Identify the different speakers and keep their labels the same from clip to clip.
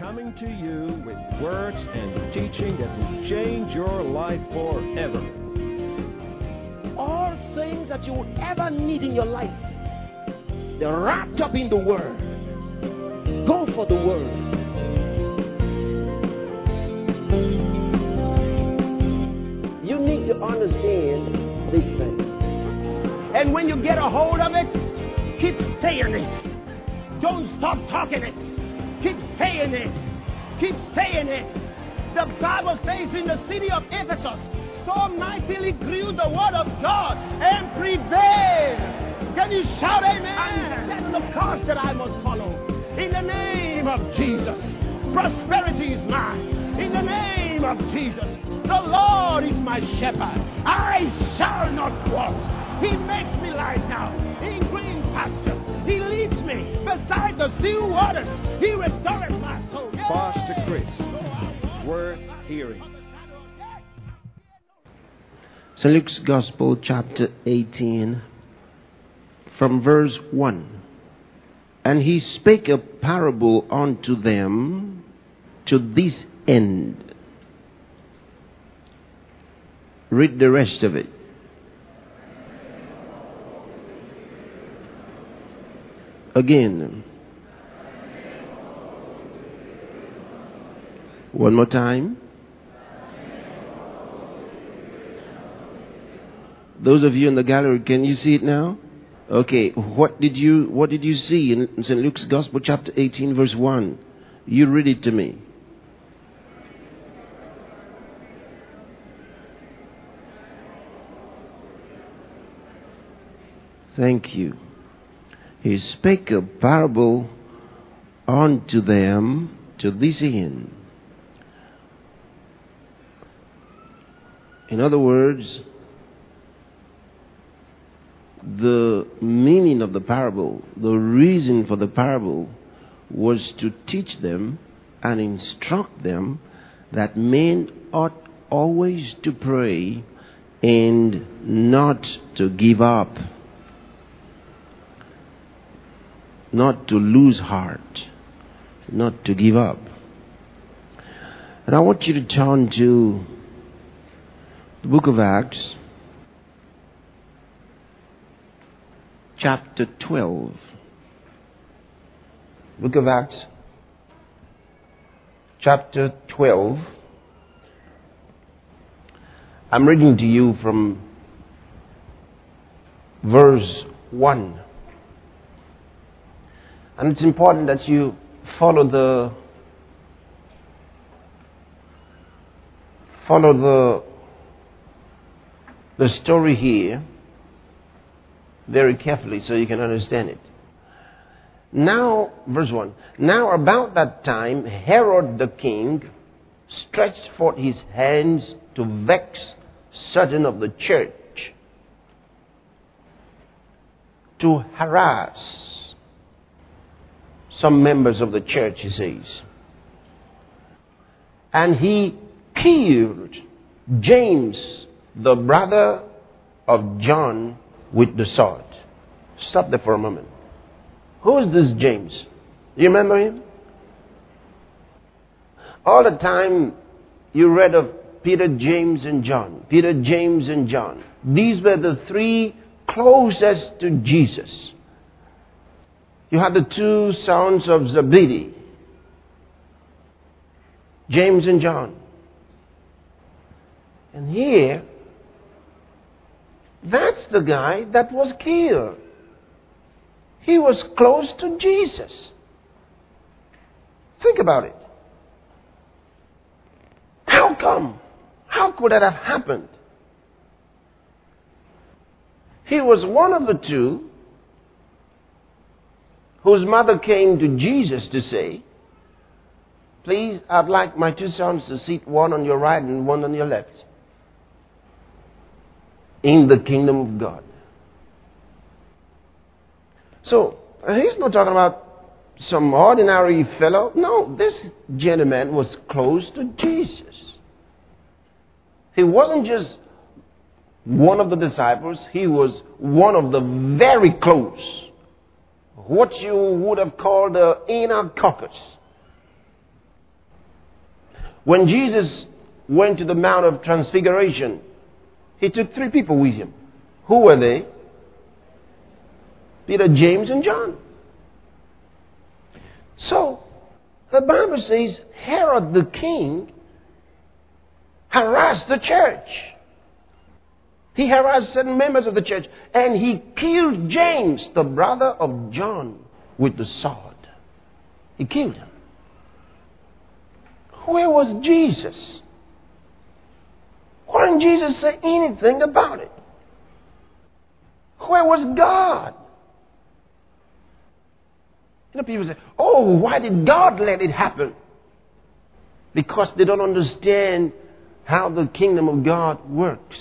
Speaker 1: coming to you with words and teaching that will change your life forever.
Speaker 2: All things that you will ever need in your life, they're wrapped up in the Word. Go for the Word. You need to understand these things. And when you get a hold of it, keep saying it. Don't stop talking it. Keep saying it. Keep saying it. The Bible says in the city of Ephesus, so mightily grew the word of God and prevailed. Can you shout amen? That's the course that I must follow. In the name of Jesus. Prosperity is mine. In the name of Jesus. The Lord is my shepherd. I shall not want. He makes me lie down in green pastures. He beside the still waters. He restores my soul.
Speaker 1: Pastor Chris, worth hearing.
Speaker 3: St. Luke's Gospel, chapter 18, from verse 1. And he spake a parable unto them to this end. Read the rest of it. Again. One more time. Those of you in the gallery, can you see it now? Okay, what did you what did you see in St. Luke's Gospel chapter 18 verse 1? You read it to me. Thank you. He spake a parable unto them to this end. In other words, the meaning of the parable, the reason for the parable, was to teach them and instruct them that men ought always to pray and not to give up, not to lose heart, not to give up. And I want you to turn to the book of Acts. chapter 12. Book of Acts, chapter 12. I'm reading to you from verse 1. And it's important that you follow the follow the the story here very carefully so you can understand it. Now, verse 1. Now, about that time, Herod the king stretched forth his hands to vex certain of the church, to harass some members of the church, he says. And he killed James, the brother of John, with the sword. Stop there for a moment. Who is this James? You remember him? All the time you read of Peter, James, and John. Peter, James, and John. These were the three closest to Jesus. You had the two sons of Zebedee, James and John. And here, that's the guy that was killed. He was close to Jesus. Think about it. How come? How could that have happened? He was one of the two whose mother came to Jesus to say, Please, I'd like my two sons to sit one on your right and one on your left in the kingdom of God. So, he's not talking about some ordinary fellow. No, this gentleman was close to Jesus. He wasn't just one of the disciples, he was one of the very close. What you would have called the inner caucus. When Jesus went to the Mount of Transfiguration, he took three people with him. Who were they? Peter, James, and John. So, the Bible says Herod the king harassed the church. He harassed certain members of the church and he killed James, the brother of John, with the sword. He killed him. Where was Jesus? Why didn't Jesus say anything about it? Where was God? You know, people say, oh, why did God let it happen? Because they don't understand how the kingdom of God works.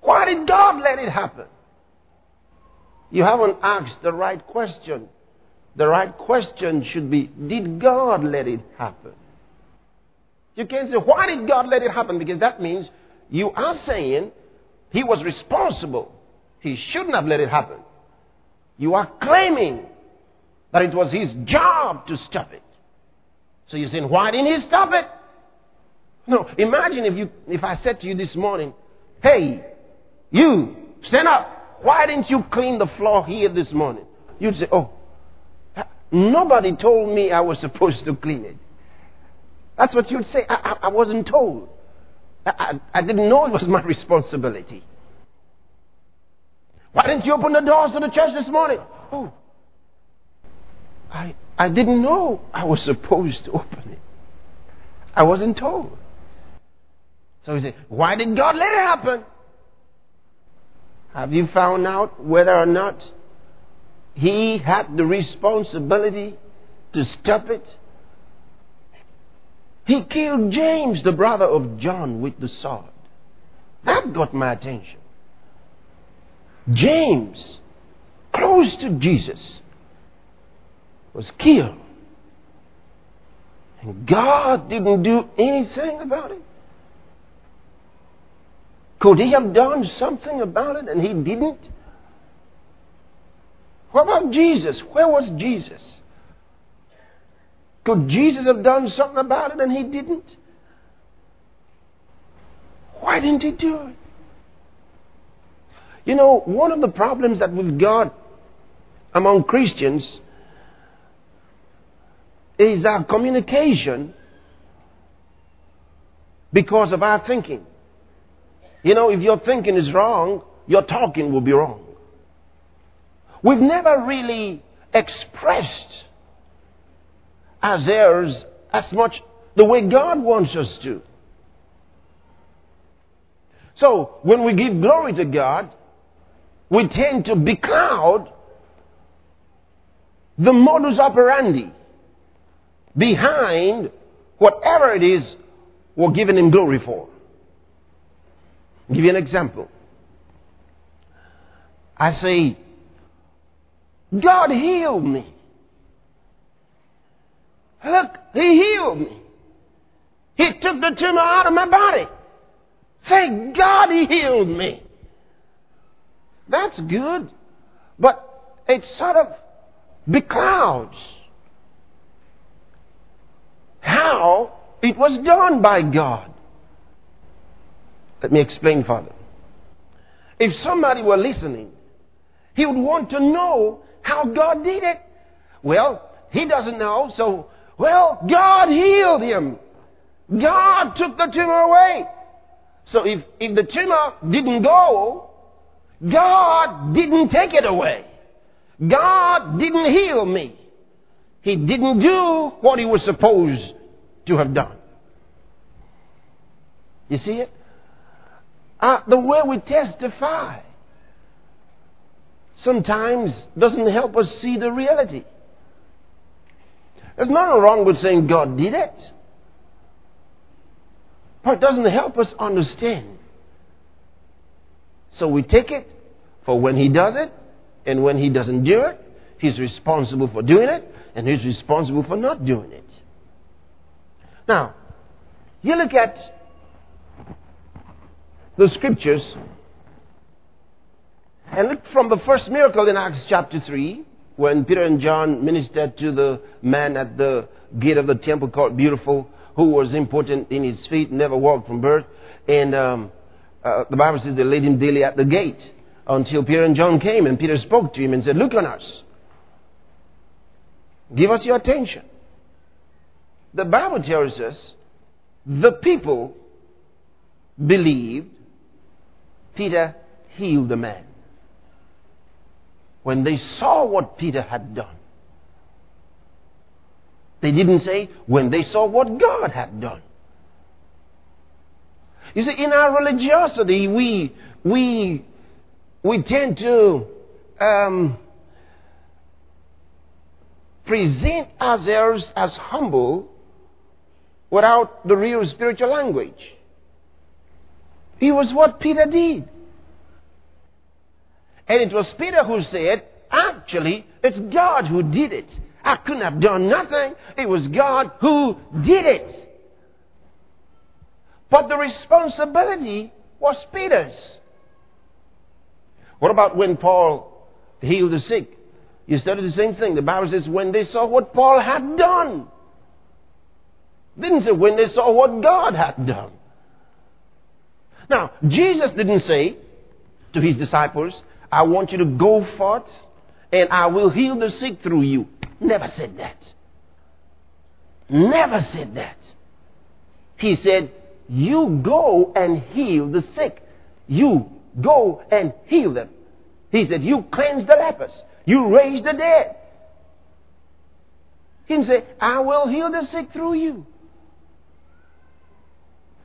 Speaker 3: Why did God let it happen? You haven't asked the right question. The right question should be, did God let it happen? You can't say, why did God let it happen? Because that means you are saying he was responsible. He shouldn't have let it happen. You are claiming that it was his job to stop it. So you're saying, why didn't he stop it? No, imagine if you, if I said to you this morning, hey, you, stand up. Why didn't you clean the floor here this morning? You'd say, oh, nobody told me I was supposed to clean it. That's what you'd say. I, I, I wasn't told. I, I, didn't know it was my responsibility. Why didn't you open the doors to the church this morning? Oh, I, I didn't know I was supposed to open it. I wasn't told. So he said, Why did God let it happen? Have you found out whether or not he had the responsibility to stop it? He killed James, the brother of John, with the sword. That got my attention. James, close to Jesus, was killed. And God didn't do anything about it. Could he have done something about it and he didn't? What about Jesus? Where was Jesus? Could Jesus have done something about it and he didn't? Why didn't he do it? You know, one of the problems that we've got among Christians is our communication because of our thinking. You know, if your thinking is wrong, your talking will be wrong. We've never really expressed as ourselves as much the way God wants us to. So, when we give glory to God, we tend to becloud the modus operandi behind whatever it is we're giving Him glory for. I'll give you an example. I say, God healed me. Look, He healed me. He took the tumor out of my body. Thank God He healed me. That's good. But it sort of beclouds how it was done by God. Let me explain further. If somebody were listening, he would want to know how God did it. Well, he doesn't know, so, well, God healed him. God took the tumor away. So if, if the tumor didn't go, God didn't take it away. God didn't heal me. He didn't do what he was supposed to have done. You see it? Uh, the way we testify sometimes doesn't help us see the reality. There's nothing wrong with saying God did it. But it doesn't help us understand. So we take it for when He does it, and when He doesn't do it, He's responsible for doing it, and He's responsible for not doing it. Now, you look at the scriptures and look from the first miracle in Acts chapter 3, when Peter and John ministered to the man at the gate of the temple called Beautiful, who was important in his feet, never walked from birth. And um, uh, the Bible says they laid him daily at the gate until Peter and John came, and Peter spoke to him and said, Look on us. Give us your attention. The Bible tells us the people believed Peter healed the man. When they saw what Peter had done, they didn't say when they saw what God had done. You see, in our religiosity, we, we, we tend to um, present ourselves as humble without the real spiritual language. It was what Peter did. And it was Peter who said, actually, it's God who did it. I couldn't have done nothing. It was God who did it. But the responsibility was Peter's. What about when Paul healed the sick? You study the same thing. The Bible says when they saw what Paul had done. Didn't say when they saw what God had done. Now, Jesus didn't say to his disciples, I want you to go forth and I will heal the sick through you. Never said that. Never said that. He said, You go and heal the sick. You go and heal them. He said, You cleanse the lepers. You raise the dead. He didn't say, I will heal the sick through you.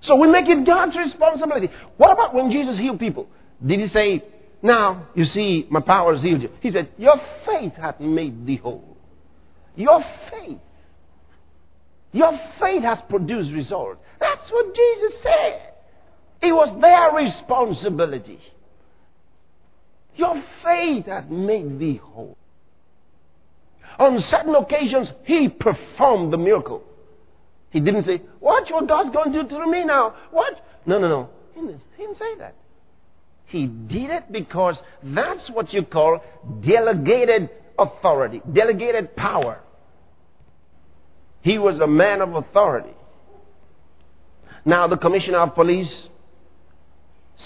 Speaker 3: So we make it God's responsibility. What about when Jesus healed people? Did he say, Now, you see, my power has healed you? He said, Your faith hath made thee whole. Your faith. Your faith has produced results. That's what Jesus said. It was their responsibility. Your faith hath made thee whole. On certain occasions, he performed the miracle. He didn't say, Watch what God's going to do to me now. What? No, no, no. He didn't, say that. He did it because that's what you call delegated authority, delegated power. He was a man of authority. Now, the commissioner of police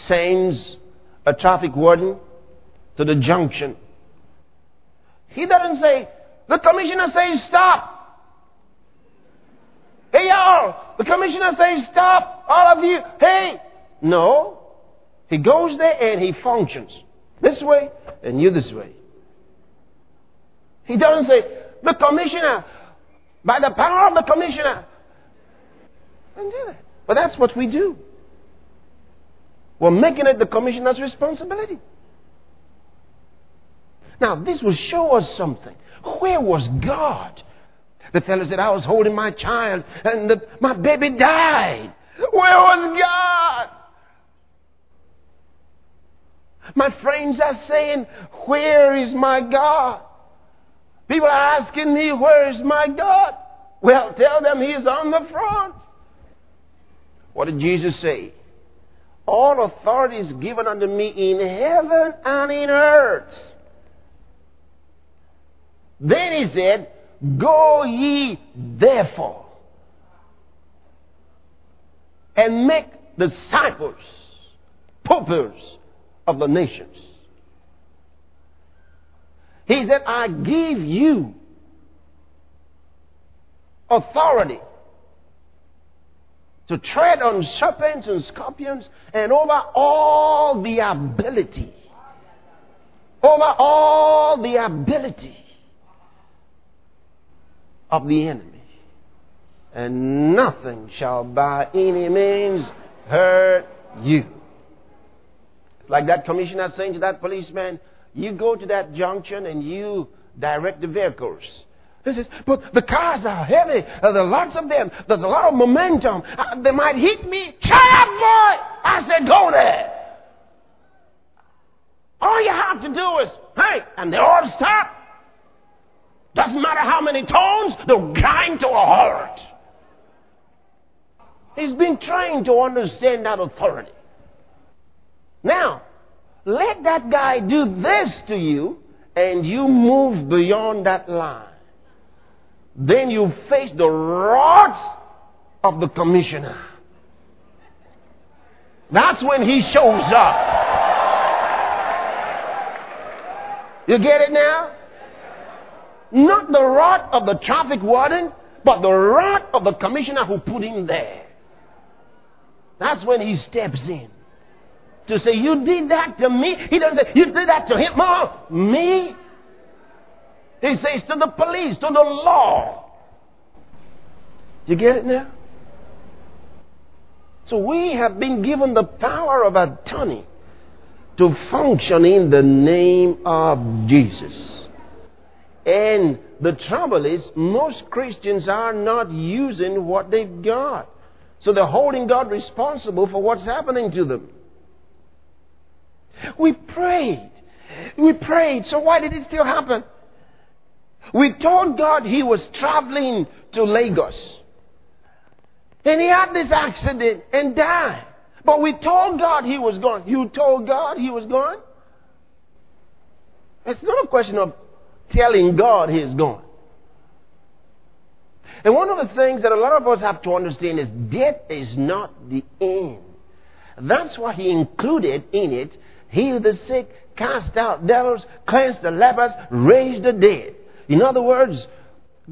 Speaker 3: sends a traffic warden to the junction. He doesn't say, the commissioner says stop. Hey, y'all, the commissioner says stop, all of you. Hey, no. He goes there and he functions this way and you this way. He doesn't say, the commissioner, by the power of the commissioner. And do that. But that's what we do. We're making it the commissioner's responsibility. Now, this will show us something. Where was God the fellow said, I was holding my child and the, my baby died. Where was God? My friends are saying, Where is my God? People are asking me, Where is my God? Well, tell them He's on the front. What did Jesus say? All authority is given unto me in heaven and in earth. Then he said, Go ye therefore and make disciples, pupils of the nations. He said, I give you authority to tread on serpents and scorpions and over all the ability. Over all the ability of the enemy. And nothing shall by any means hurt you. It's Like that commissioner saying to that policeman, you go to that junction and you direct the vehicles. He says, but the cars are heavy. Uh, there are lots of them. There's a lot of momentum. Uh, they might hit me. Shut up, boy! I said, go there. All you have to do is, hey, and they all stop. Doesn't matter how many tones, they'll grind to a halt. He's been trying to understand that authority. Now, let that guy do this to you, and you move beyond that line. Then you face the wrath of the commissioner. That's when he shows up. You get it now? Not the wrath of the traffic warden, but the wrath of the commissioner who put him there. That's when he steps in. To say, You did that to me. He doesn't say, You did that to him. No, me. He says to the police, to the law. You get it now? So we have been given the power of attorney to function in the name of Jesus. And the trouble is, most Christians are not using what they've got. So they're holding God responsible for what's happening to them. We prayed. We prayed. So why did it still happen? We told God he was traveling to Lagos. And he had this accident and died. But we told God he was gone. You told God he was gone? It's not a question of telling God he's gone. And one of the things that a lot of us have to understand is death is not the end. That's why he included in it heal the sick, cast out devils, cleanse the lepers, raise the dead. In other words,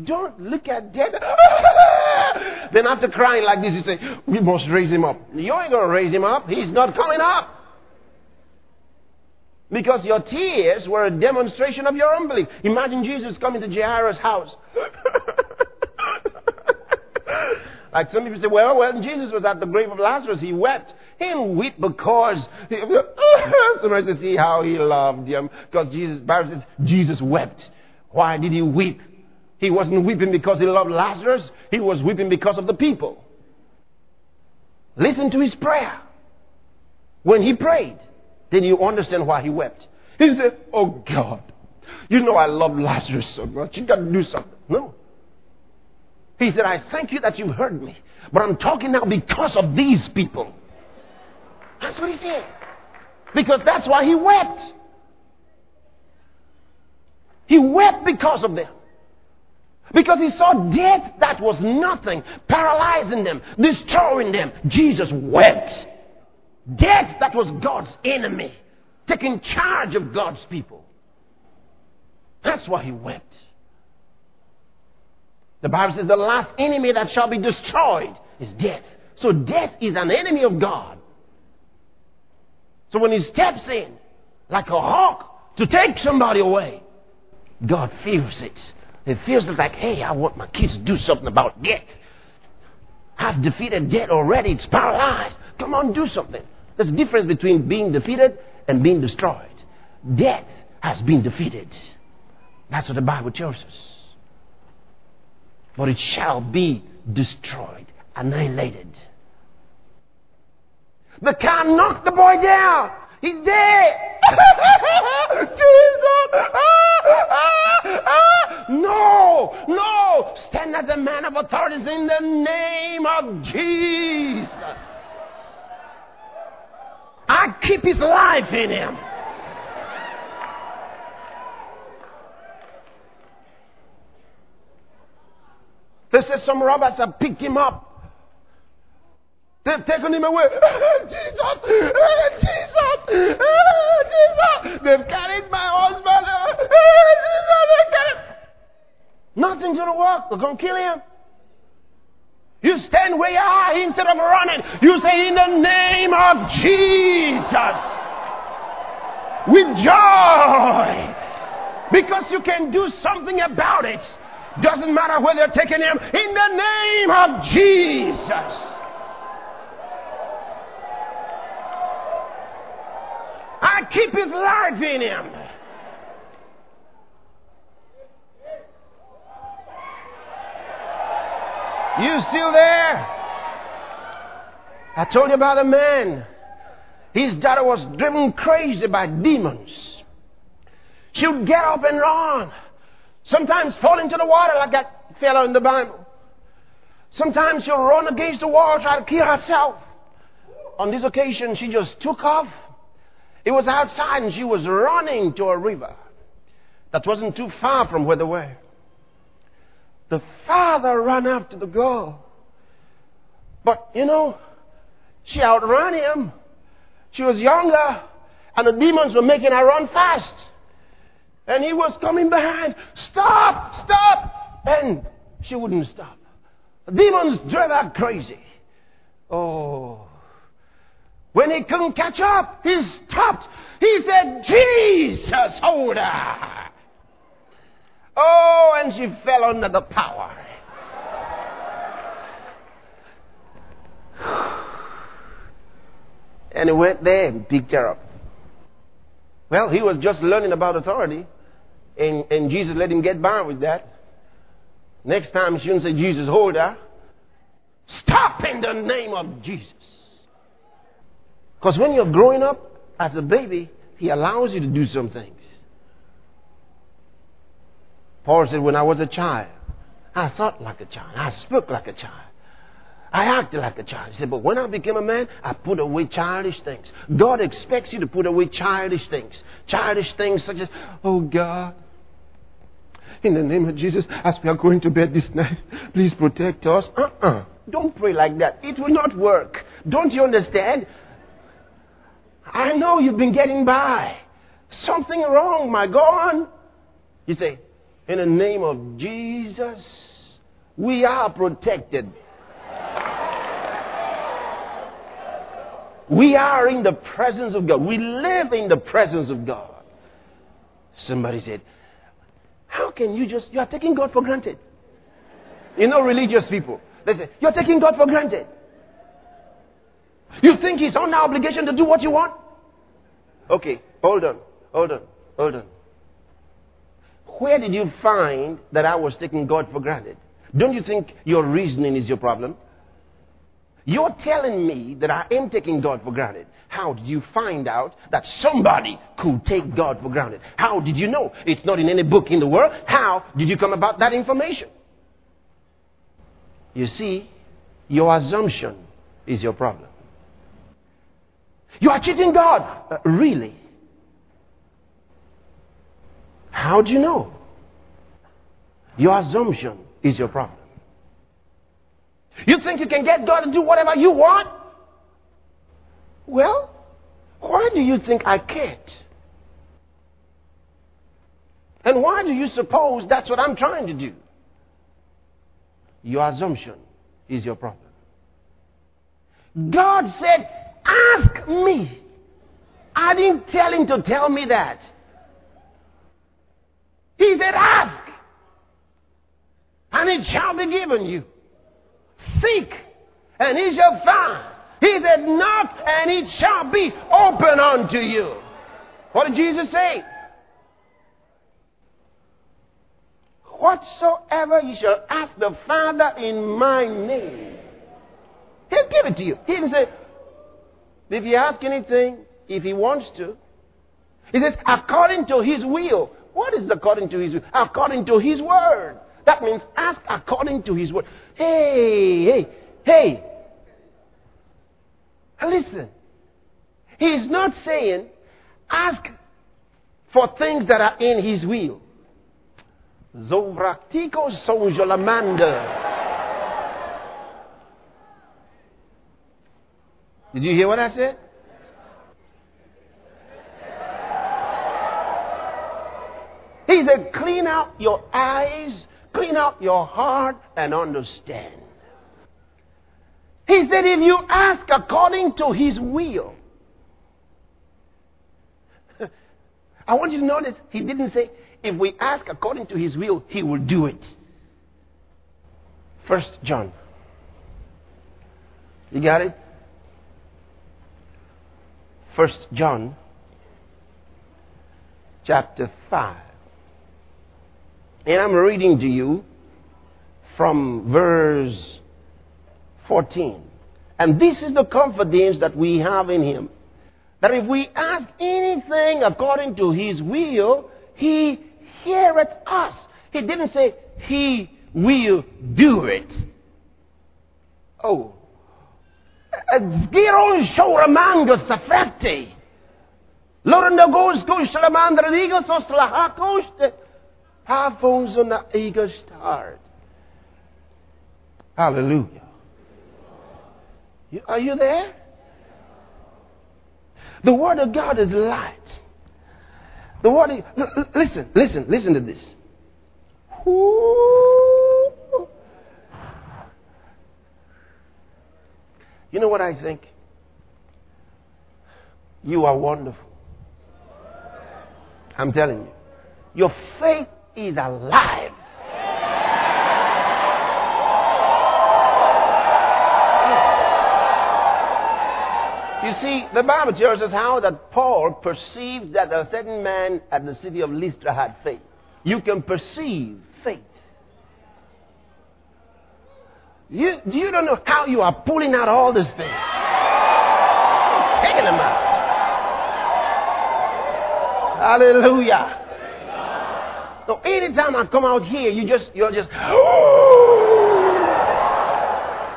Speaker 3: don't look at death. then after crying like this, you say, We must raise him up. You ain't going to raise him up. He's not coming up. Because your tears were a demonstration of your unbelief. Imagine Jesus coming to Jairus' house. like some people say, well, when Jesus was at the grave of Lazarus, he wept. He didn't weep because somebody to see how he loved him. Because Jesus, Bible says, Jesus wept. Why did he weep? He wasn't weeping because he loved Lazarus. He was weeping because of the people. Listen to his prayer. When he prayed, then you understand why he wept. He said, Oh God, you know I love Lazarus so much. You got to do something. No. He said, I thank you that you heard me, but I'm talking now because of these people. That's what he said. Because that's why he wept. He wept because of them. Because he saw death that was nothing, paralyzing them, destroying them. Jesus wept. Death that was God's enemy, taking charge of God's people. That's why he wept. The Bible says the last enemy that shall be destroyed is death. So death is an enemy of God. So when he steps in like a hawk to take somebody away, God feels it. It feels like, hey, I want my kids to do something about death. I've defeated death already. It's paralyzed. Come on, do something. There's a difference between being defeated and being destroyed. Death has been defeated. That's what the Bible tells us. But it shall be destroyed, annihilated. The car knocked the boy down. He's dead. Jesus. no, no. Stand as a man of authority in the name of Jesus. I keep his life in him. They said some robbers have picked him up. They've taken him away. Jesus! Jesus! Jesus! They've carried my husband. Jesus! Going to work. They're going to kill him. You stand where you are instead of running. You say, in the name of Jesus. With joy. Because you can do something about it. Doesn't matter where they're taking him. In the name of Jesus. I keep his life in him. You still there? I told you about a man. His daughter was driven crazy by demons. She would get up and run. Sometimes fall into the water like that fellow in the Bible. Sometimes she'll run against the wall, try to kill herself. On this occasion, she just took off. It was outside and she was running to a river that wasn't too far from where they were. The father ran after the girl. But, you know, she outran him. She was younger, and the demons were making her run fast. And he was coming behind. Stop! Stop! And she wouldn't stop. The demons drove her crazy. Oh. When he couldn't catch up, he stopped. He said, Jesus, hold her. Oh, and she fell under the power. And he went there and picked her up. Well, he was just learning about authority, and, and Jesus let him get by with that. Next time, he shouldn't say, Jesus, hold her. Stop in the name of Jesus. Because when you're growing up as a baby, he allows you to do some things. Paul said, When I was a child, I thought like a child, I spoke like a child. I acted like a child. He said, but when I became a man, I put away childish things. God expects you to put away childish things. Childish things such as, oh God, in the name of Jesus, as we are going to bed this night, please protect us. Uh-uh. Don't pray like that. It will not work. Don't you understand? I know you've been getting by. Something wrong, my God. You say, in the name of Jesus, we are protected. We are in the presence of God. We live in the presence of God. Somebody said, How can you just, you are taking God for granted? You know, religious people, they say, You're taking God for granted. You think He's on our obligation to do what you want? Okay, hold on, hold on, hold on. Where did you find that I was taking God for granted? Don't you think your reasoning is your problem? You're telling me that I am taking God for granted. How did you find out that somebody could take God for granted? How did you know? It's not in any book in the world. How did you come about that information? You see, your assumption is your problem. You are cheating God. Uh, really? How do you know? Your assumption is your problem. You think you can get God to do whatever you want? Well, why do you think I can't? And why do you suppose that's what I'm trying to do? Your assumption is your problem. God said, Ask me. I didn't tell him to tell me that. He said, Ask, and it shall be given you. Seek, and he shall find. He said, Knock, and it shall be open unto you. What did Jesus say? Whatsoever you shall ask the Father in my name, He'll give it to you. He didn't say, if you ask anything, if He wants to, He says, according to His will. What is according to His? According to His word. That means ask according to His word. Hey, hey, hey. Listen. He's not saying ask for things that are in His will. Zovractico sonjolamanda. Did you hear what I said? He said, clean out your eyes Clean out your heart and understand. He said, if you ask according to His will, I want you to notice He didn't say, if we ask according to His will, He will do it. First John. You got it? First John chapter 5. And I'm reading to you from verse 14. And this is the confidence that we have in Him. That if we ask anything according to His will, He heareth us. He didn't say He will do it. Oh. Ons on the eager start. Hallelujah. Are you there? The Word of God is light. The Word is, listen, listen, listen to this. Ooh. You know what I think? You are wonderful. I'm telling you. Your faith is alive. You see, the Bible tells us how that Paul perceived that a certain man at the city of Lystra had faith. You can perceive faith. You, you don't know how you are pulling out all these things. Taking them out. Hallelujah. So anytime I come out here, you just, you're just,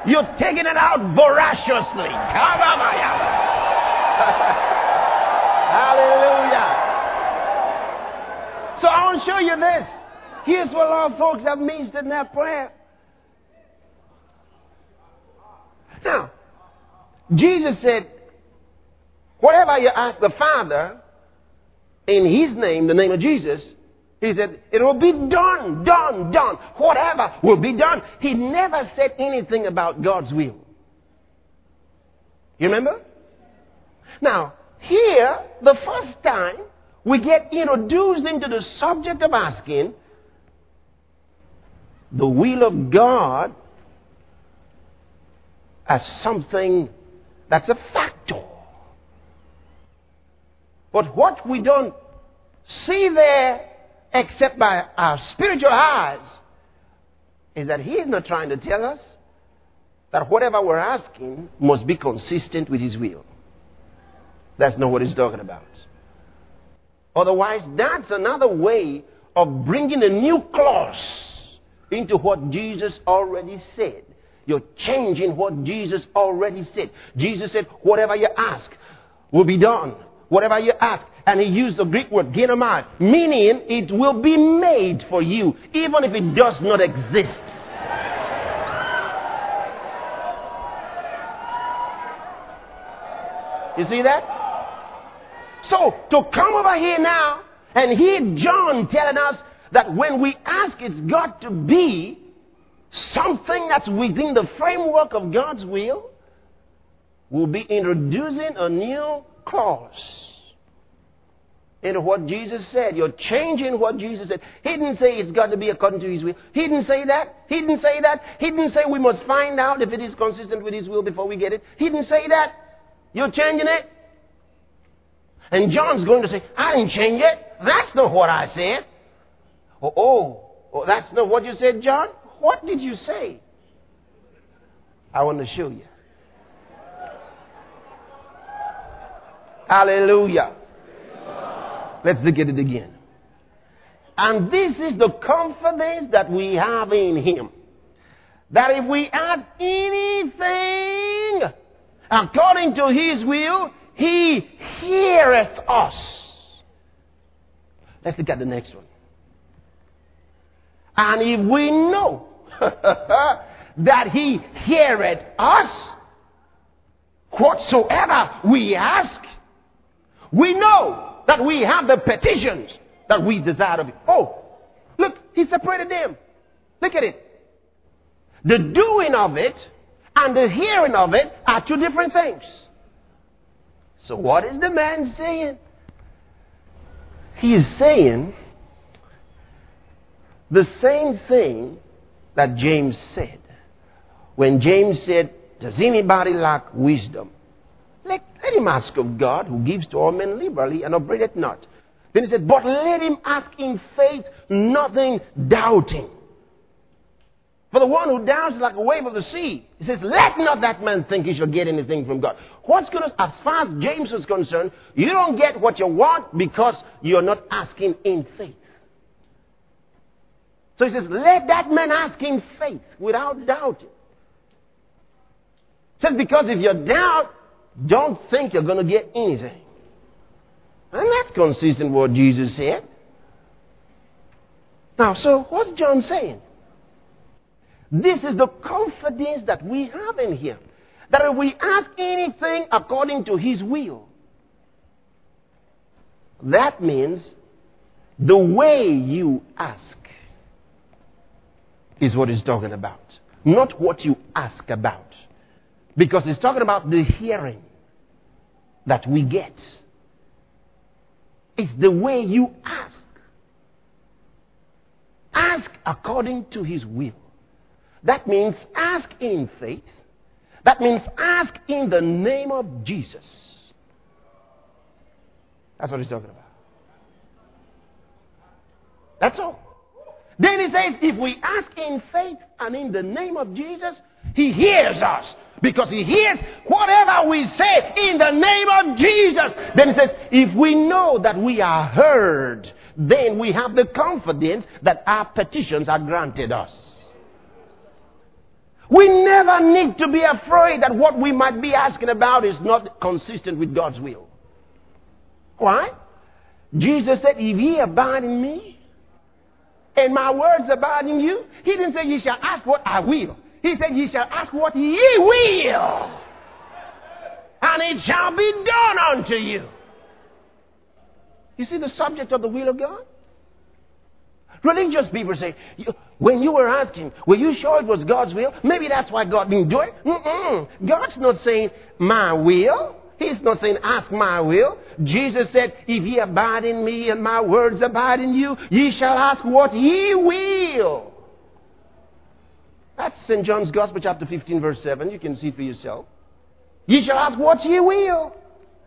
Speaker 3: you're taking it out voraciously. Come on, my. Hallelujah. So I want to show you this. Here's what a lot of folks have missed in their prayer. Now, Jesus said, whatever you ask the Father in His name, the name of Jesus, He said, it will be done, done, done. Whatever will be done. He never said anything about God's will. You remember? Now, here, the first time we get introduced into the subject of asking the will of God as something that's a factor. But what we don't see there except by our spiritual eyes is that He is not trying to tell us that whatever we're asking must be consistent with His will. That's not what He's talking about. Otherwise, that's another way of bringing a new clause into what Jesus already said. You're changing what Jesus already said. Jesus said, whatever you ask will be done. Whatever you ask. And he used the Greek word, ginomai, meaning it will be made for you, even if it does not exist. You see that? So, to come over here now and hear John telling us that when we ask, it's got to be something that's within the framework of God's will, we'll be introducing a new clause into what Jesus said. You're changing what Jesus said. He didn't say it's got to be according to His will. He didn't say that. He didn't say that. He didn't say we must find out if it is consistent with His will before we get it. He didn't say that. You're changing it. And John's going to say, I didn't change it. That's not what I said. Oh, oh, oh that's not what you said, John? What did you say? I want to show you. Hallelujah. Let's look at it again. And this is the confidence that we have in Him. That if we ask anything according to His will, He heareth us. Let's look at the next one. And if we know that He heareth us, whatsoever we ask, we know that we have the petitions that we desire of Him. Oh, look, He separated them. Look at it. The doing of it and the hearing of it are two different things. So, what is the man saying? He is saying the same thing that James said. When James said, Does anybody lack wisdom? Let, let him ask of God, who gives to all men liberally and upbraideth not. Then he said, But let him ask in faith, nothing doubting. For the one who doubts is like a wave of the sea. He says, Let not that man think he shall get anything from God. What's going to, as far as James is concerned, you don't get what you want because you're not asking in faith. So he says, Let that man ask in faith without doubting. He says, Because if you doubt, don't think you're going to get anything. And that's consistent with what Jesus said. Now, so what's John saying? This is the confidence that we have in Him. that if we ask anything according to His will, that means the way you ask is what he's talking about, not what you ask about. Because he's talking about the hearing that we get. It's the way you ask. Ask according to his will. That means ask in faith. That means ask in the name of Jesus. That's what he's talking about. That's all. Then he says, if we ask in faith and in the name of Jesus, he hears us. Because he hears whatever we say in the name of Jesus. Then he says, if we know that we are heard, then we have the confidence that our petitions are granted us. We never need to be afraid that what we might be asking about is not consistent with God's will. Why? Jesus said, If ye abide in me, and my words abide in you, he didn't say, Ye shall ask what I will. He said, Ye shall ask what ye will, and it shall be done unto you. You see the subject of the will of God? Religious people say, when you were asking, were you sure it was God's will? Maybe that's why God didn't do it. Mm-mm. God's not saying, my will. He's not saying, ask my will. Jesus said, if ye abide in me and my words abide in you, ye shall ask what ye will. That's St. John's Gospel, chapter 15, verse 7. You can see it for yourself. Ye shall ask what ye will,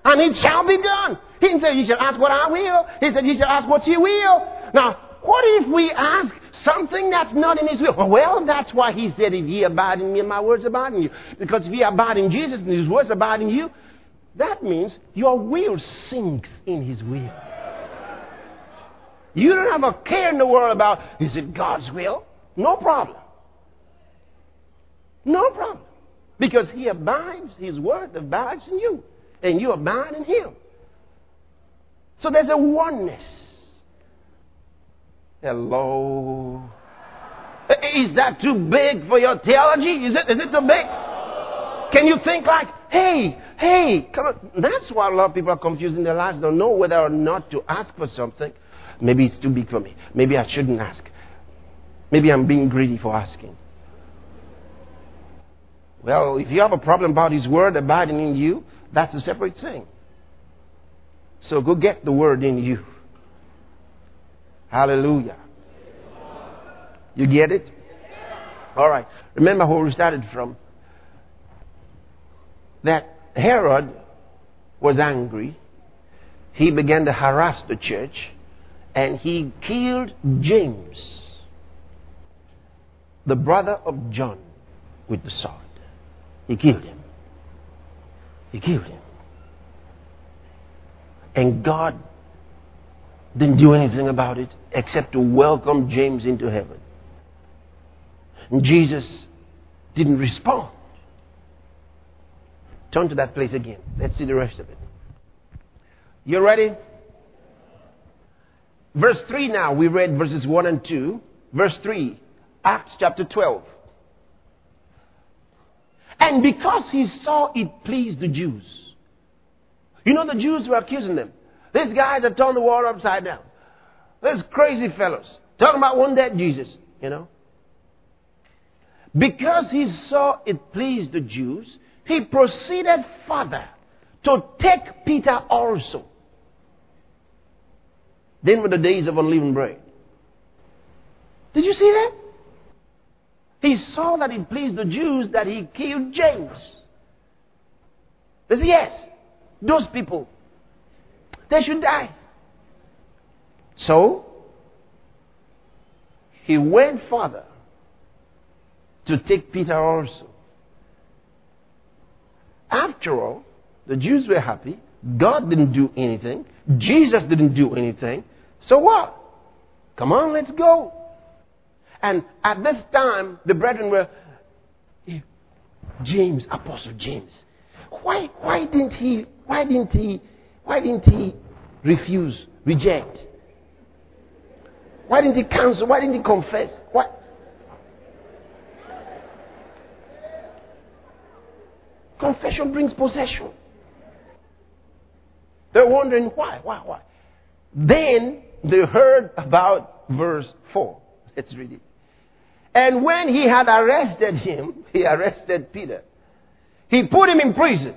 Speaker 3: and it shall be done. He didn't say, ye shall ask what I will. He said, ye shall ask what ye will. Now, what if we ask something that's not in His will? Well, that's why He said, if ye abide in me and my words abide in you. Because if ye abide in Jesus and His words abide in you, that means your will sinks in His will. You don't have a care in the world about, is it God's will? No problem. No problem. Because He abides, His word abides in you, and you abide in Him. So there's a oneness. Hello. Is that too big for your theology? Is it, is it too big? Can you think like, hey, hey, come on. That's why a lot of people are confused in their lives. Don't know whether or not to ask for something. Maybe it's too big for me. Maybe I shouldn't ask. Maybe I'm being greedy for asking. Well, if you have a problem about His Word abiding in you, that's a separate thing. So go get the Word in you. Hallelujah. You get it? All right. Remember where we started from that Herod was angry. He began to harass the church and he killed James, the brother of John, with the sword. He killed him. He killed him. And God didn't do anything about it except to welcome James into heaven. And Jesus didn't respond. Turn to that place again. Let's see the rest of it. You ready? Verse 3 now. We read verses 1 and 2. Verse 3, Acts chapter 12. And because he saw it pleased the Jews. You know, the Jews were accusing them. These guys have turned the world upside down. These crazy fellows. Talking about one dead Jesus, you know. Because he saw it pleased the Jews, he proceeded further to take Peter also. Then were the days of unleavened bread. Did you see that? He saw that it pleased the Jews that he killed James. They said, yes, those people, they should die. So, he went further to take Peter also. After all, the Jews were happy. God didn't do anything. Jesus didn't do anything. So what? Come on, let's go. And at this time, the brethren were, James, Apostle James, why, why didn't he, why didn't he, why didn't he refuse, reject? Why didn't he cancel? Why didn't he confess? What? Confession brings possession. They're wondering why, why, why. Then they heard about verse 4. Let's read it. And when he had arrested him, he arrested Peter. He put him in prison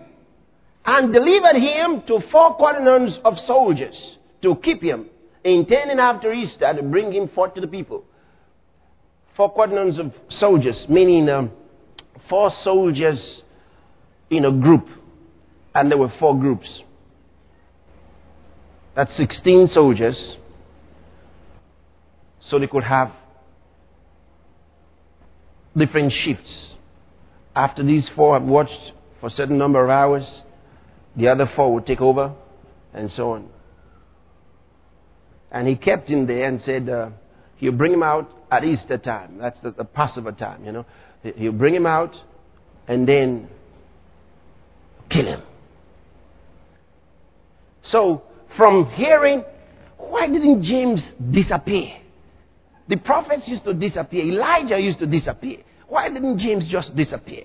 Speaker 3: and delivered him to four quaternions of soldiers to keep him, intending after Easter to bring him forth to the people. Four quaternions of soldiers, meaning um, four soldiers in a group, and there were four groups. That's 16 soldiers, so they could have different shifts. After these four have watched for a certain number of hours, the other four would take over, and so on. And he kept him there and said, uh, bring him out at Easter time. That's the, the Passover time, you know. He'll bring him out and then kill him. So, from hearing, why didn't James disappear? The prophets used to disappear. Elijah used to disappear. Why didn't James just disappear?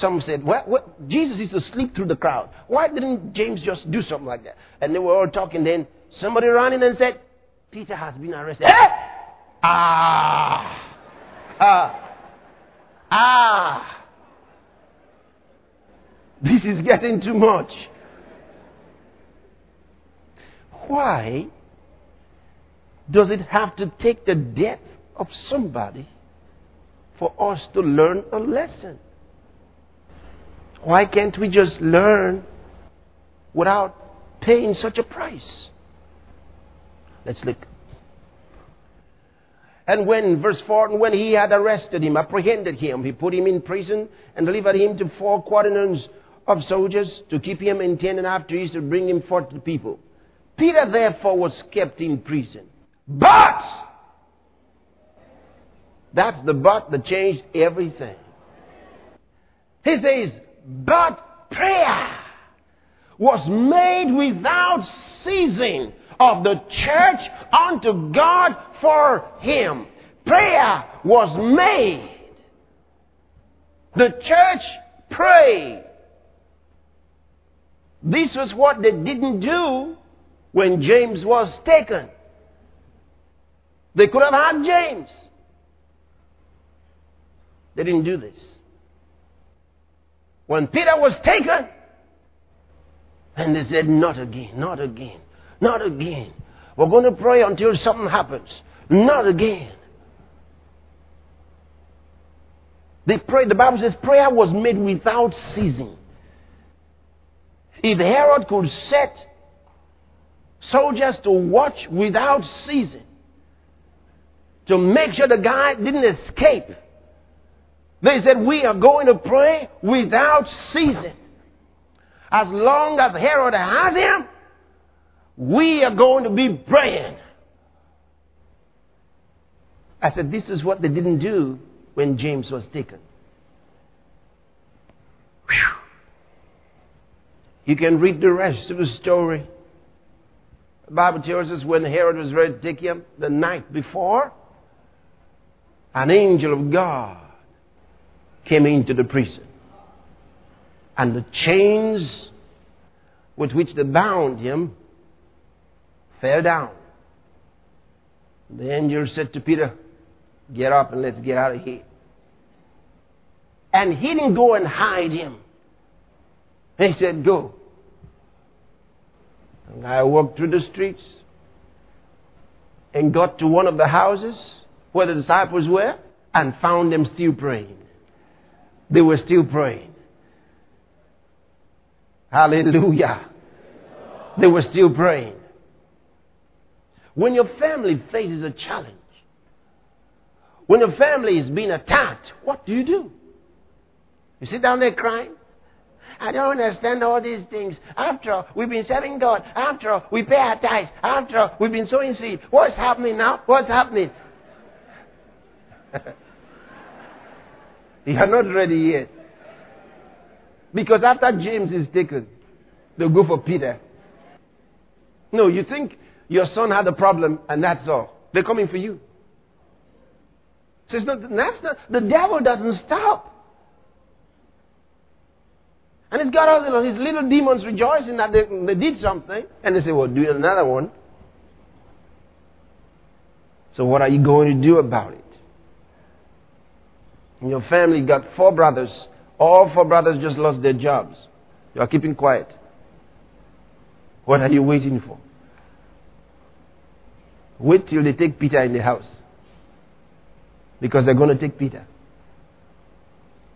Speaker 3: Some said, well, well, Jesus used to sleep through the crowd. Why didn't James just do something like that? And they were all talking. Then somebody ran in and said, Peter has been arrested. Ah! Ah! Ah! This is getting too much. Why does it have to take the death of somebody for us to learn a lesson? Why can't we just learn without paying such a price? Let's look. And when, verse 4, and when he had arrested him, apprehended him, he put him in prison and delivered him to four quaternions of soldiers to keep him in ten and after Easter to bring him forth to the people. Peter therefore was kept in prison. But! That's the but that changed everything. He says, but prayer was made without ceasing of the church unto God for him. Prayer was made. The church prayed. This was what they didn't do when James was taken. They could have had James. They didn't do this. When Peter was taken, and they said, Not again, not again, not again. We're going to pray until something happens. Not again. They prayed, the Bible says prayer was made without ceasing. If Herod could set soldiers to watch without ceasing, to make sure the guy didn't escape, they said, We are going to pray without ceasing. As long as Herod has him, we are going to be praying. I said, This is what they didn't do when James was taken. Whew. You can read the rest of the story. The Bible tells us when Herod was ready to take him the night before, an angel of God came into the prison. And the chains with which they bound him fell down. The angel said to Peter, Get up and let's get out of here. And he didn't go and hide him. He said, Go. And I walked through the streets and got to one of the houses where the disciples were and found them still praying. They were still praying. Hallelujah. They were still praying. When your family faces a challenge, when your family is being attacked, what do you do? You sit down there crying? I don't understand all these things. After all, we've been serving God. After all, we pay our tithes. After all, we've been sowing seed. What's happening now? What's happening? you are not ready yet. Because after James is taken, they'll go for Peter. No, you think your son had a problem and that's all. They're coming for you. So it's not, that's not, the devil doesn't stop. And he's got all his little demons rejoicing that they, they did something. And they say, well, do another one. So what are you going to do about it? In your family got four brothers. All four brothers just lost their jobs. You are keeping quiet. What are you waiting for? Wait till they take Peter in the house. Because they're going to take Peter.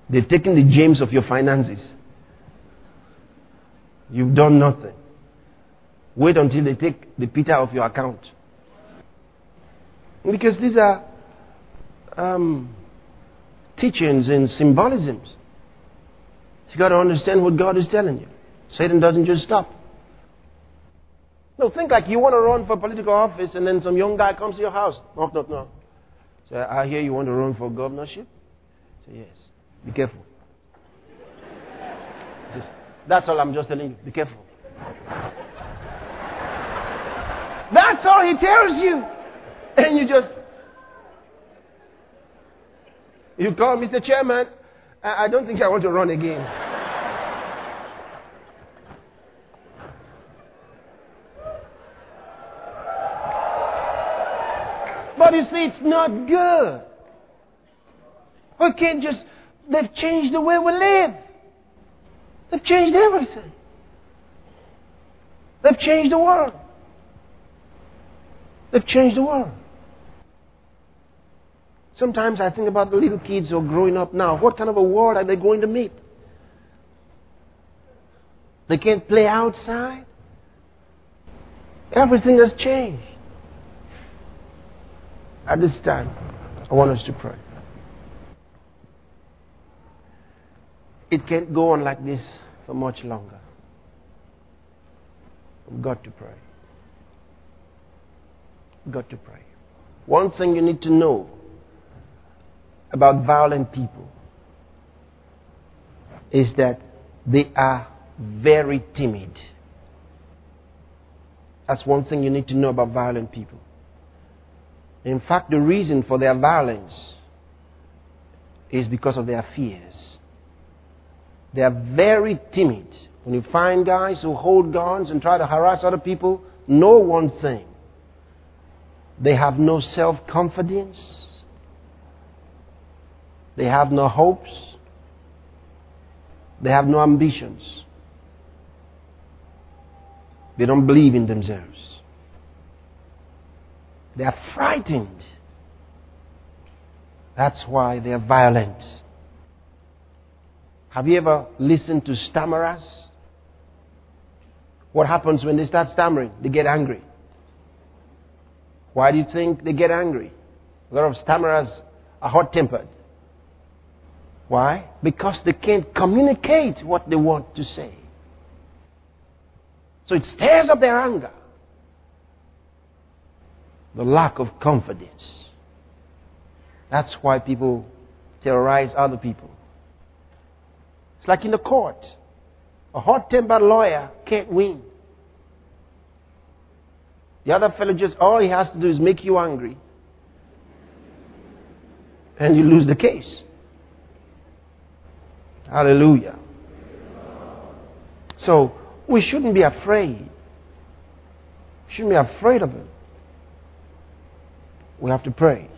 Speaker 3: They've taken the James of your finances. You've done nothing. Wait until they take the Peter of your account. Because these are um, teachings and symbolisms. You've got to understand what God is telling you. Satan doesn't just stop. No, think like you want to run for political office and then some young guy comes to your house. No, no, no. Say, I hear you want to run for governorship. Say, yes. Be careful. Just, that's all I'm just telling you. Be careful. That's all he tells you. And you just. You call Mr. Chairman. I don't think I want to run again. But you see, it's not good. We can't just They've changed the way we live. They've changed everything. They've changed the world. They've changed the world. Sometimes I think about the little kids who are growing up now. What kind of a world are they going to meet? They can't play outside. Everything has changed. At this time, I want us to pray. It can't go on like this for much longer. We've got to pray. We've got to pray. One thing you need to know about violent people is that they are very timid. That's one thing you need to know about violent people. In fact, the reason for their violence is because of their fears. They are very timid. When you find guys who hold guns and try to harass other people, know one thing. They have no self confidence. They have no hopes. They have no ambitions. They don't believe in themselves. They are frightened. That's why they are violent. Have you ever listened to stammerers? What happens when they start stammering? They get angry. Why do you think they get angry? A lot of stammerers are hot tempered. Why? Because they can't communicate what they want to say. So it stirs up their anger. The lack of confidence. That's why people terrorize other people. It's like in the court. A hot tempered lawyer can't win. The other fellow just, all he has to do is make you angry. And you lose the case. Hallelujah. So, we shouldn't be afraid. We shouldn't be afraid of it. We have to pray.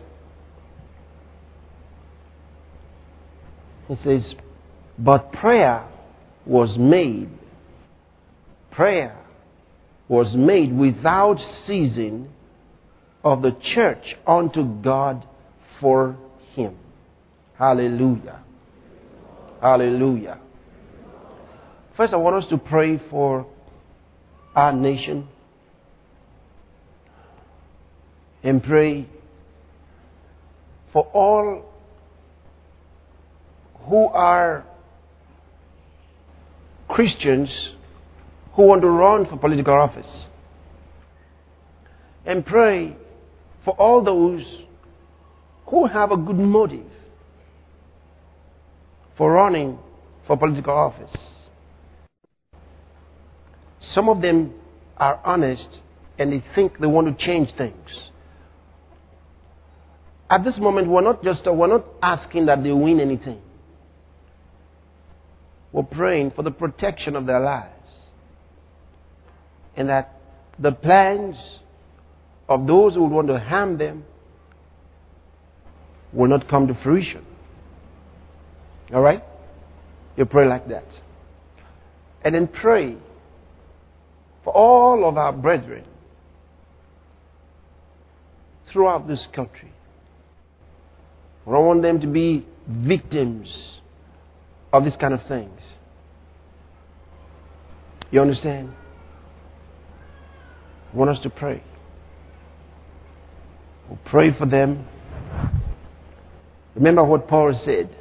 Speaker 3: It says, but prayer was made. Prayer was made without ceasing of the church unto God for him. Hallelujah. Hallelujah. First, I want us to pray for our nation and pray for all who are Christians who want to run for political office. And pray for all those who have a good motive for running for political office. Some of them are honest and they think they want to change things. At this moment, we're not just we're not asking that they win anything. We're praying for the protection of their lives. And that the plans of those who would want to harm them will not come to fruition. All right? You pray like that. And then pray for all of our brethren throughout this country. I don't want them to be victims of these kind of things. You understand? Want us to pray. We'll pray for them. Remember what Paul said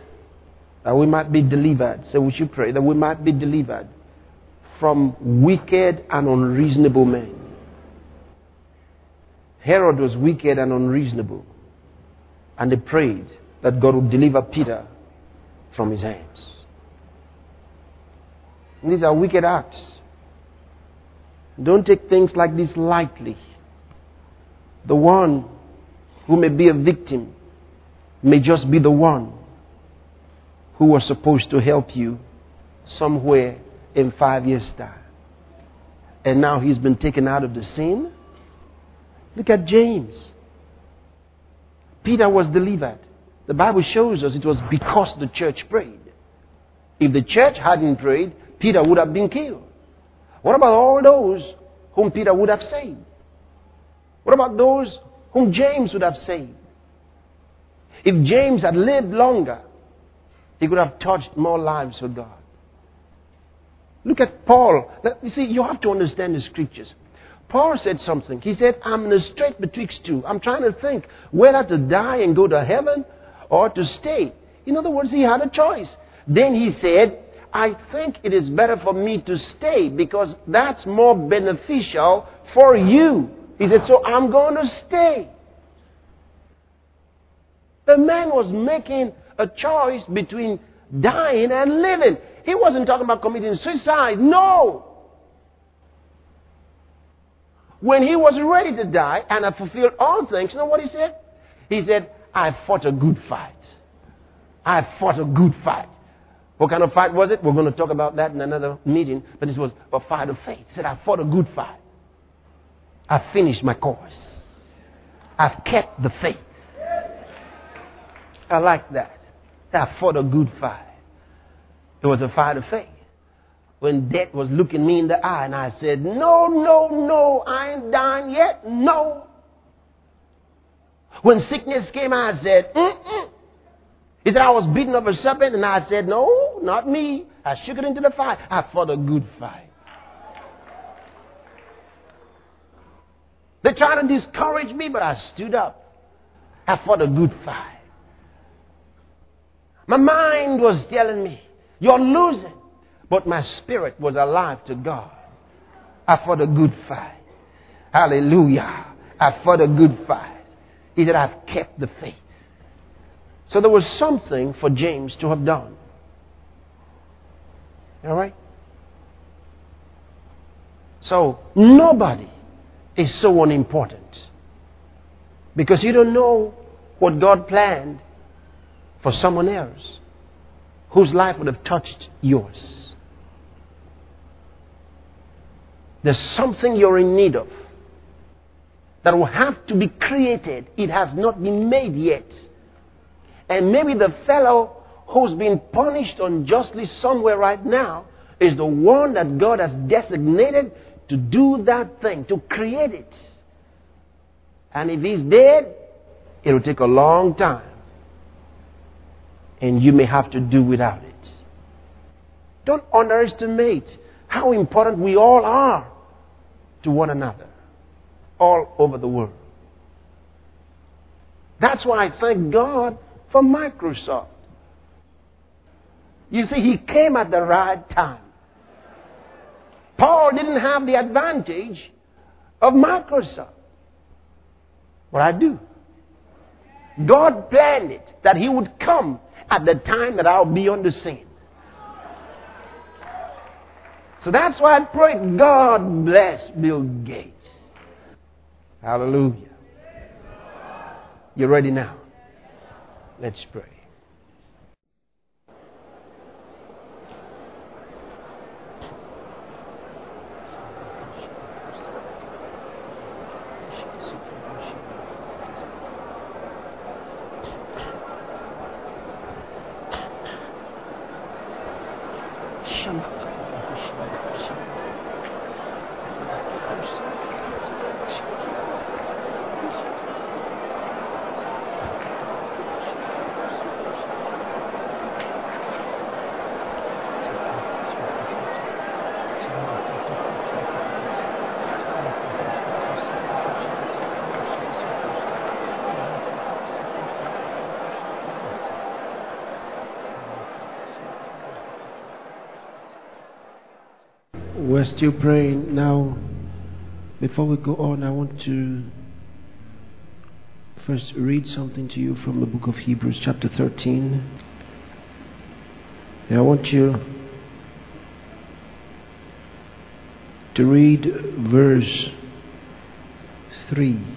Speaker 3: that we might be delivered. So we should pray that we might be delivered from wicked and unreasonable men. Herod was wicked and unreasonable. And they prayed that God would deliver Peter from his hands. And these are wicked acts. Don't take things like this lightly. The one who may be a victim may just be the one who was supposed to help you somewhere in five years' time. And now he's been taken out of the scene. Look at James. Peter was delivered. The Bible shows us it was because the church prayed. If the church hadn't prayed, Peter would have been killed. What about all those whom Peter would have saved? What about those whom James would have saved? If James had lived longer, he could have touched more lives for God. Look at Paul. You see, you have to understand the scriptures. Paul said something. He said, I'm in a strait betwixt two. I'm trying to think whether to die and go to heaven or to stay. In other words, he had a choice. Then he said, I think it is better for me to stay because that's more beneficial for you. He said, So I'm going to stay. The man was making a choice between dying and living. He wasn't talking about committing suicide. No. When he was ready to die and had fulfilled all things, you know what he said? He said, I fought a good fight. I fought a good fight. What kind of fight was it? We're going to talk about that in another meeting, but this was a fight of faith. He said, I fought a good fight. I finished my course. I've kept the faith. I like that. I fought a good fight. It was a fight of faith. When death was looking me in the eye, and I said, No, no, no, I ain't dying yet. No. When sickness came, I said, Mm-mm. He said, I was beaten of a serpent, and I said, No, not me. I shook it into the fire. I fought a good fight. They tried to discourage me, but I stood up. I fought a good fight. My mind was telling me, You're losing. But my spirit was alive to God. I fought a good fight. Hallelujah. I fought a good fight. He said, I've kept the faith. So there was something for James to have done. All right? So nobody is so unimportant. Because you don't know what God planned for someone else whose life would have touched yours. There's something you're in need of that will have to be created. It has not been made yet. And maybe the fellow who's been punished unjustly somewhere right now is the one that God has designated to do that thing, to create it. And if he's dead, it will take a long time. And you may have to do without it. Don't underestimate how important we all are to one another all over the world. That's why I thank God for Microsoft. You see, he came at the right time. Paul didn't have the advantage of Microsoft. But I do. God planned it that he would come at the time that I'll be on the scene. So that's why I pray, God bless Bill Gates. Hallelujah. You ready now? Let's pray. We're still praying. Now, before we go on, I want to first read something to you from the book of Hebrews, chapter 13. And I want you to read verse 3.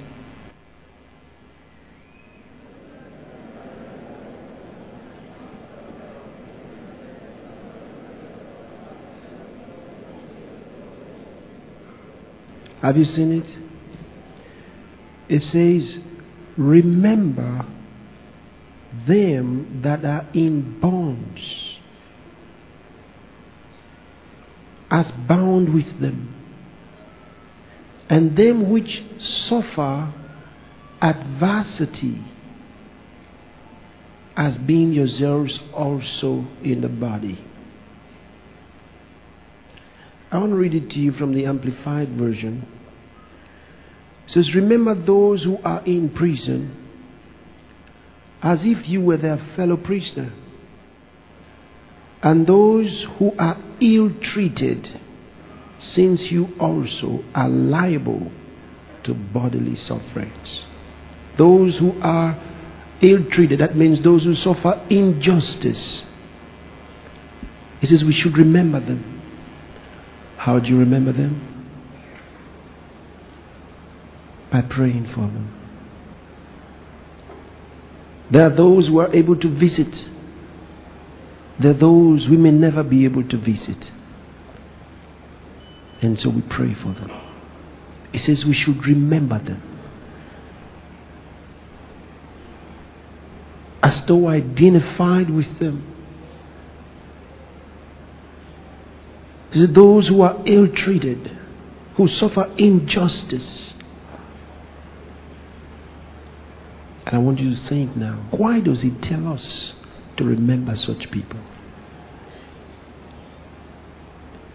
Speaker 3: Have you seen it? It says, Remember them that are in bonds, as bound with them, and them which suffer adversity, as being yourselves also in the body. I want to read it to you from the Amplified Version. Says, Remember those who are in prison as if you were their fellow prisoner, and those who are ill treated, since you also are liable to bodily sufferings. Those who are ill treated, that means those who suffer injustice. He says we should remember them. How do you remember them? By praying for them. There are those who are able to visit. There are those we may never be able to visit. And so we pray for them. He says we should remember them. As though identified with them. Those who are ill treated, who suffer injustice. And I want you to think now why does he tell us to remember such people?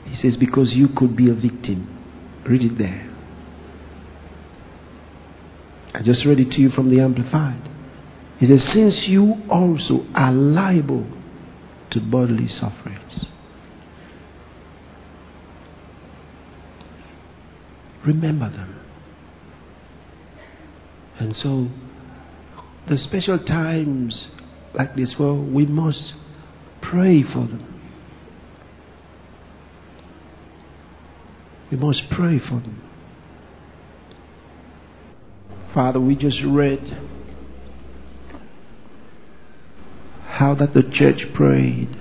Speaker 3: He says, Because you could be a victim. Read it there. I just read it to you from the Amplified. He says, Since you also are liable to bodily sufferings. Remember them. And so, the special times like this, well, we must pray for them. We must pray for them. Father, we just read how that the church prayed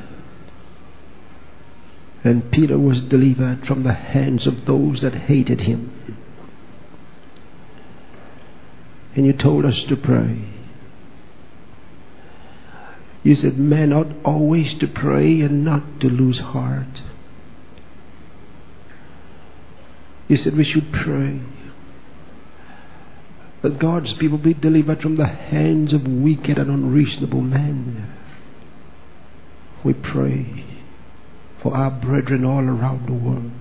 Speaker 3: and Peter was delivered from the hands of those that hated him. And you told us to pray. You said, men ought always to pray and not to lose heart. You said we should pray that God's people be delivered from the hands of wicked and unreasonable men. We pray for our brethren all around the world.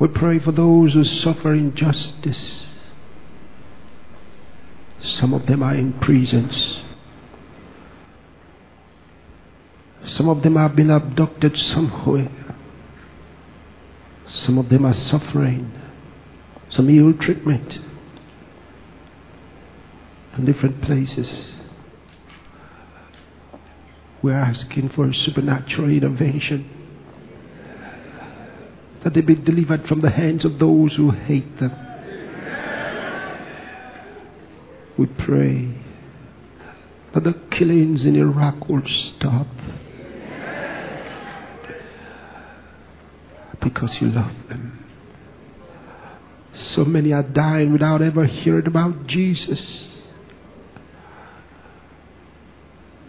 Speaker 3: We pray for those who suffer injustice. Some of them are in prisons. Some of them have been abducted somewhere. Some of them are suffering some ill treatment in different places. We're asking for a supernatural intervention. That they be delivered from the hands of those who hate them. We pray that the killings in Iraq will stop. Because you love them. So many are dying without ever hearing about Jesus.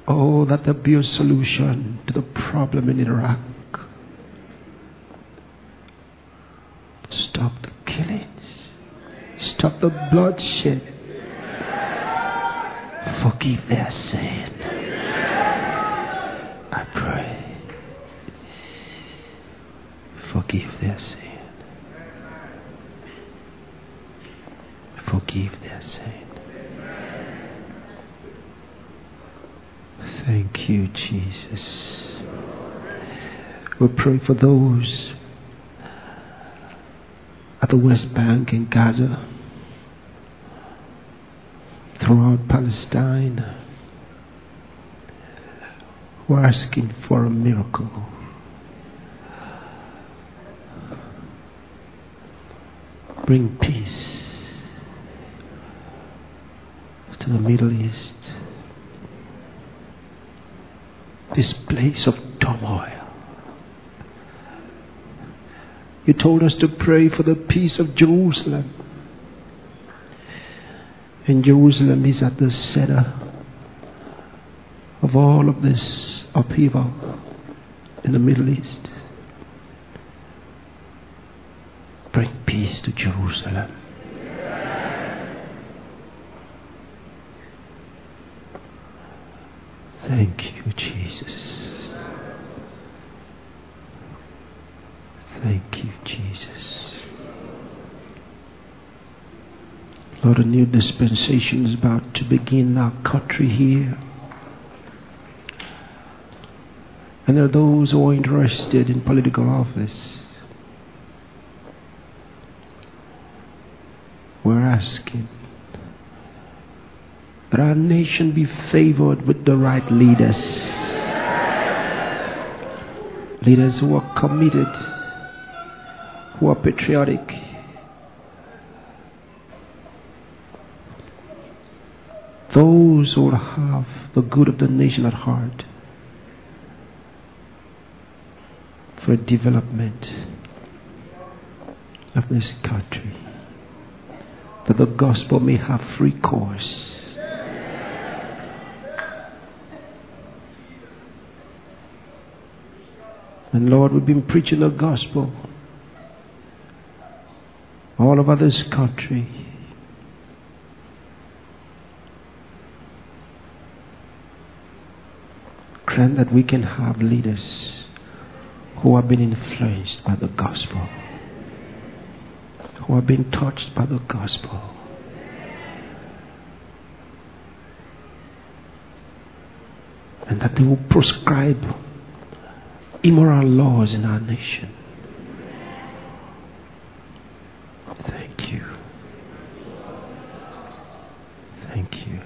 Speaker 3: Oh, that there be a solution to the problem in Iraq. Stop the killings. Stop the bloodshed. Forgive their sin. I pray. Forgive their sin. Forgive their sin. Thank you, Jesus. We pray for those at the West Bank in Gaza, throughout Palestine, who are asking for a miracle. Bring peace to the Middle East, this place of turmoil. You told us to pray for the peace of Jerusalem. And Jerusalem is at the center of all of this upheaval in the Middle East. Bring peace to Jerusalem. Thank you, Jesus. Thank you, Jesus. Lord, a new dispensation is about to begin our country here. And there are those who are interested in political office. We're asking that our nation be favored with the right leaders. Leaders who are committed, who are patriotic, those who have the good of the nation at heart for development of this country, that the gospel may have free course. And Lord, we've been preaching the gospel all over this country. Grant that we can have leaders who have been influenced by the gospel, who have been touched by the gospel. And that they will prescribe immoral laws in our nation. Thank you. Thank you.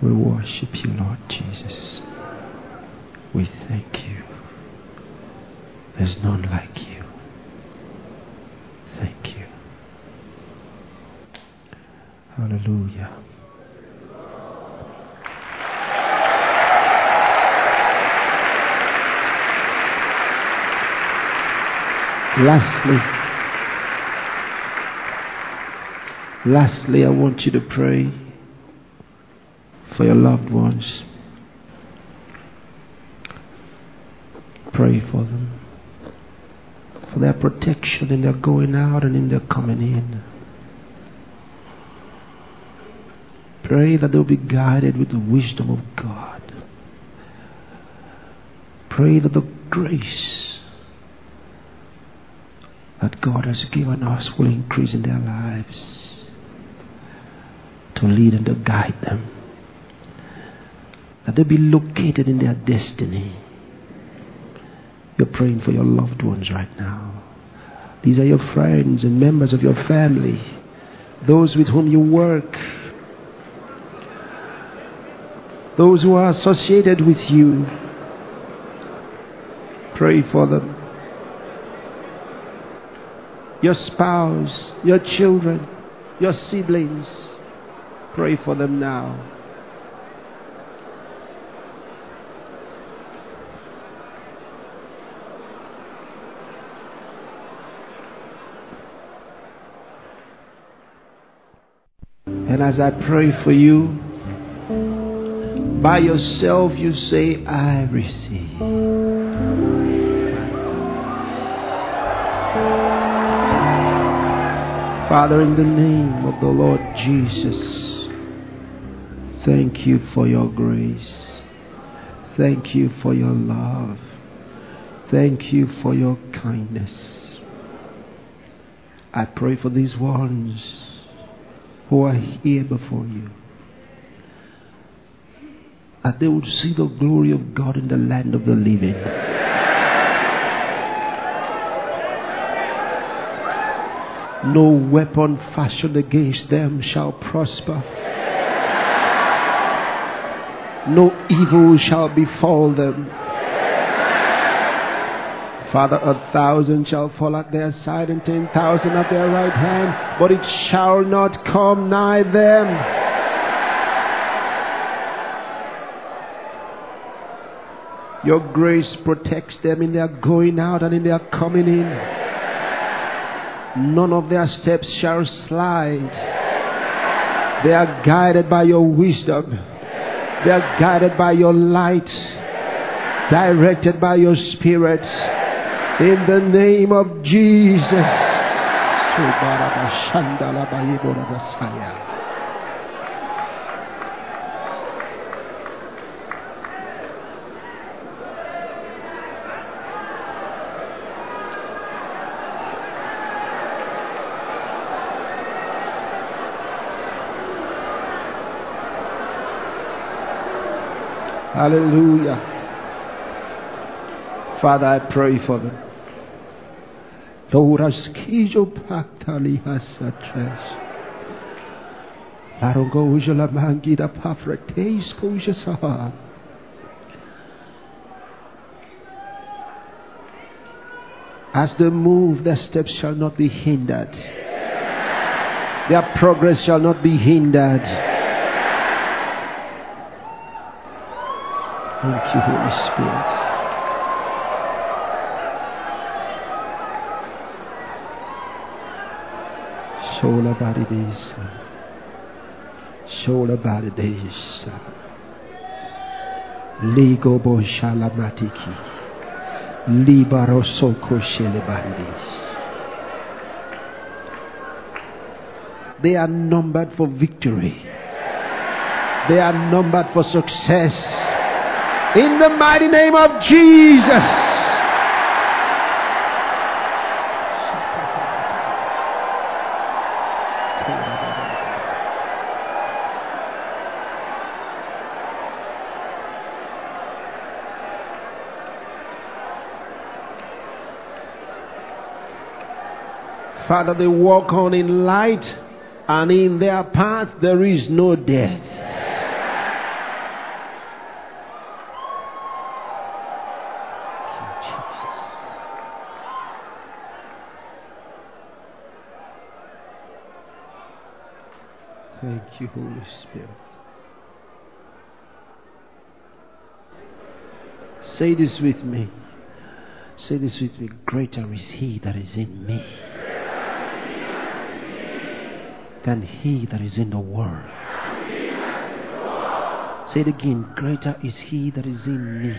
Speaker 3: We worship you, Lord Jesus. We thank you. There's none like you. Thank you. Hallelujah. Lastly, lastly, I want you to pray for your loved ones. Pray for them, for their protection in their going out and in their coming in. Pray that they'll be guided with the wisdom of God. Pray that the grace that God has given us will increase in their lives to lead and to guide them. They be located in their destiny. You're praying for your loved ones right now. These are your friends and members of your family, those with whom you work, those who are associated with you. Pray for them your spouse, your children, your siblings. Pray for them now. And as I pray for you, By yourself, you say, I receive. Father, in the name of the Lord Jesus, thank you for your grace. Thank you for your love. Thank you for your kindness. I pray for these ones who are here before you. That they would see the glory of God in the land of the living. No weapon fashioned against them shall prosper. No evil shall befall them. Father, a thousand shall fall at their side and ten thousand at their right hand, but it shall not come nigh them. Your grace protects them in their going out and in their coming in. None of their steps shall slide. They are guided by your wisdom. They are guided by your light. Directed by your spirit. In the name of Jesus. Hallelujah. Father, I pray for them. Doras kijo paktali hasatres. Larongo uja la mangida pafretes kuja saha. As they move, their steps shall not be hindered. Their progress shall not be hindered. Thank you, Holy Spirit. Shola. Shola. Ligo Boshala Matiki. Libaro Soko. They are numbered for victory. They are numbered for success. In the mighty name of Jesus. Father, they walk on in light, and in their path there is no death. Thank you, Holy Spirit. Say this with me. Say this with me. Greater is He that is in me than He that is in the world. Say it again. Greater is He that is in me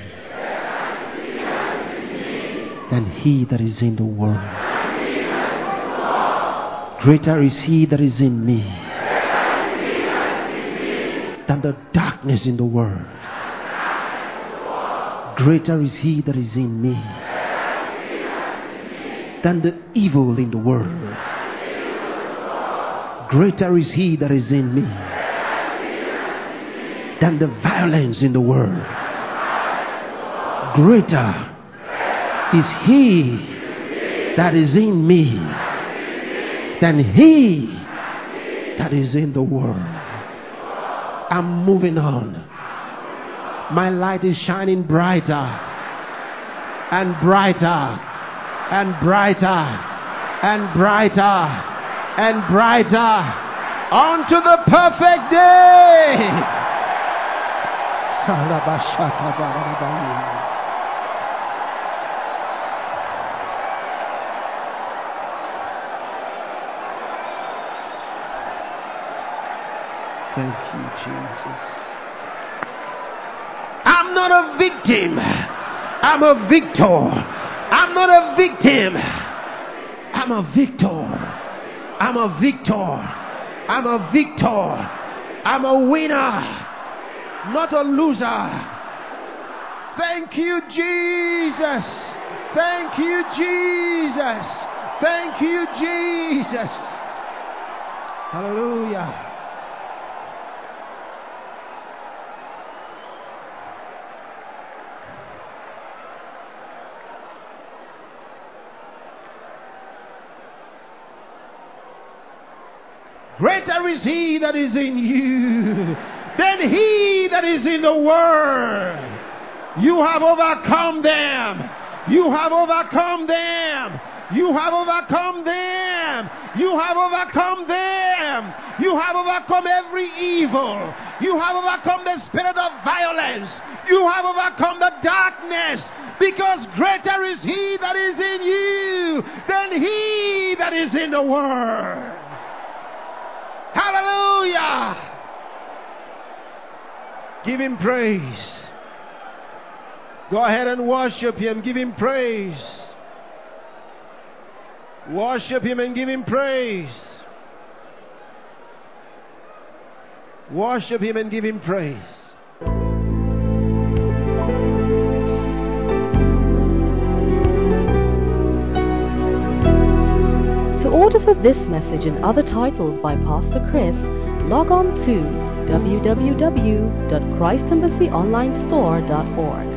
Speaker 3: than He that is in the world. Greater is He that is in me than the darkness in the world. Greater is He that is in me than the evil in the world. Greater is He that is in me than the violence in the world. Greater is He that is in me than He that is in the world. I'm moving on. My light is shining brighter and brighter and brighter and brighter and brighter onto the perfect day. Thank you, Jesus. I'm not a victim. I'm a victor. I'm not a victim. I'm a victor. I'm a victor. I'm a victor. I'm a winner, not a loser. Thank you, Jesus. Thank you, Jesus. Thank you, Jesus. Hallelujah. Greater is he that is in you than he that is in the world. You have overcome them. You have overcome them. You have overcome them. You have overcome them. You have overcome every evil. You have overcome the spirit of violence. You have overcome the darkness. Because greater is he that is in you than he that is in the world. Hallelujah. Give him praise. Go ahead and worship him. Give him praise. Worship him and give him praise. Worship him and give him praise.
Speaker 4: Order for this message and other titles by Pastor Chris, log on to www.christembassyonlinestore.org.